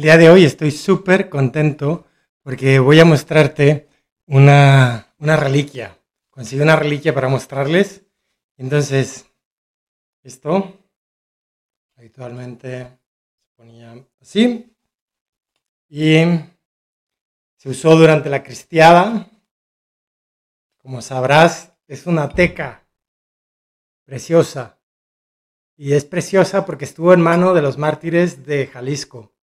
día de hoy estoy súper contento porque voy a mostrarte una, una reliquia. Conseguí una reliquia para mostrarles. Entonces, esto habitualmente se ponía así y se usó durante la cristiada. Como sabrás, es una teca preciosa. Y es preciosa porque estuvo en mano de los mártires de Jalisco.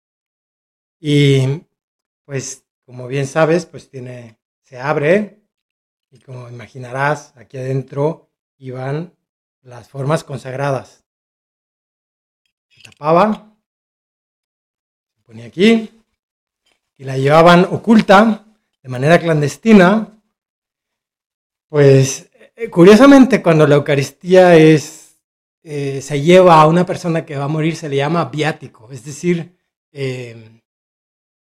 Y pues, como bien sabes, pues tiene, se abre y como imaginarás, aquí adentro iban las formas consagradas. Se tapaba, se ponía aquí y la llevaban oculta de manera clandestina. Pues eh, curiosamente cuando la Eucaristía es, eh, se lleva a una persona que va a morir se le llama viático, es decir, eh,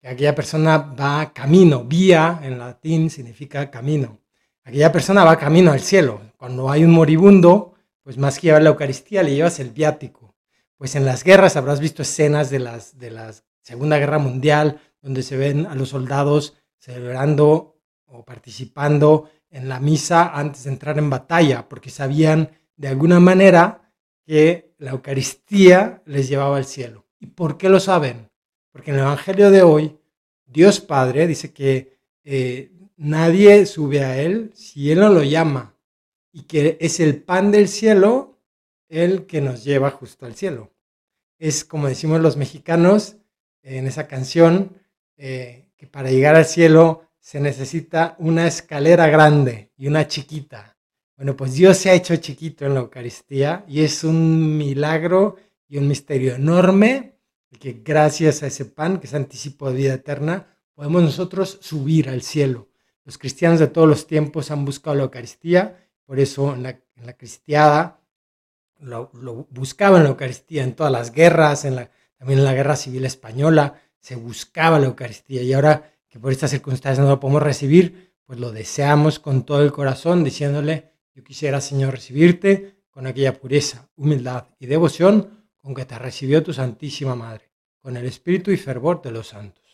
aquella persona va camino, vía en latín significa camino. Aquella persona va camino al cielo. Cuando hay un moribundo, pues más que llevar la Eucaristía, le llevas el viático. Pues en las guerras habrás visto escenas de, las, de la Segunda Guerra Mundial, donde se ven a los soldados celebrando o participando en la misa antes de entrar en batalla, porque sabían de alguna manera que la Eucaristía les llevaba al cielo. ¿Y por qué lo saben? Porque en el Evangelio de hoy, Dios Padre dice que eh, nadie sube a Él si Él no lo llama y que es el pan del cielo el que nos lleva justo al cielo. Es como decimos los mexicanos en esa canción, eh, que para llegar al cielo se necesita una escalera grande y una chiquita. Bueno, pues Dios se ha hecho chiquito en la Eucaristía y es un milagro y un misterio enorme que gracias a ese pan, que es anticipo de vida eterna, podemos nosotros subir al cielo. Los cristianos de todos los tiempos han buscado la Eucaristía, por eso en la, cristiada lo, buscaban la Eucaristía en todas las guerras, en la, también en la guerra civil española se buscaba la Eucaristía y ahora que por estas circunstancias no lo podemos recibir, pues lo deseamos con todo el corazón, diciéndole, yo quisiera Señor recibirte con aquella pureza, humildad y devoción con que te recibió tu Santísima Madre, con el espíritu y fervor de los santos.